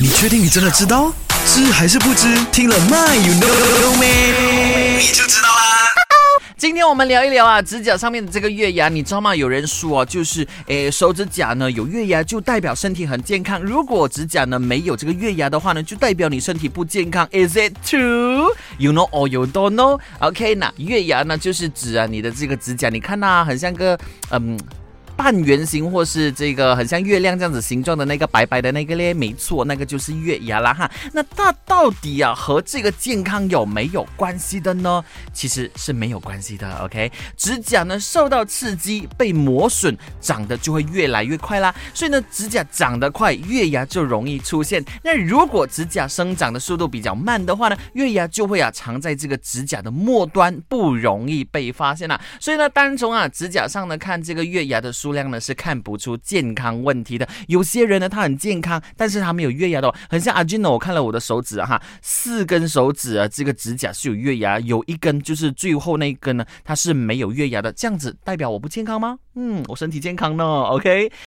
你确定你真的知道？知还是不知？听了 My you know 没？你就知道啦。今天我们聊一聊啊，指甲上面的这个月牙，你知道吗？有人说啊，就是诶，手指甲呢有月牙就代表身体很健康，如果指甲呢没有这个月牙的话呢，就代表你身体不健康。Is it true? You know or you don't know? OK，那月牙呢就是指啊你的这个指甲，你看呐，很像个嗯。半圆形或是这个很像月亮这样子形状的那个白白的那个咧，没错，那个就是月牙啦哈。那它到底啊和这个健康有没有关系的呢？其实是没有关系的。OK，指甲呢受到刺激被磨损，长得就会越来越快啦。所以呢，指甲长得快，月牙就容易出现。那如果指甲生长的速度比较慢的话呢，月牙就会啊藏在这个指甲的末端，不容易被发现啦。所以呢，单从啊指甲上呢看这个月牙的数。数量呢是看不出健康问题的。有些人呢他很健康，但是他没有月牙的，很像阿俊呢。我看了我的手指哈，四根手指啊，这个指甲是有月牙，有一根就是最后那一根呢，它是没有月牙的。这样子代表我不健康吗？嗯，我身体健康呢。OK。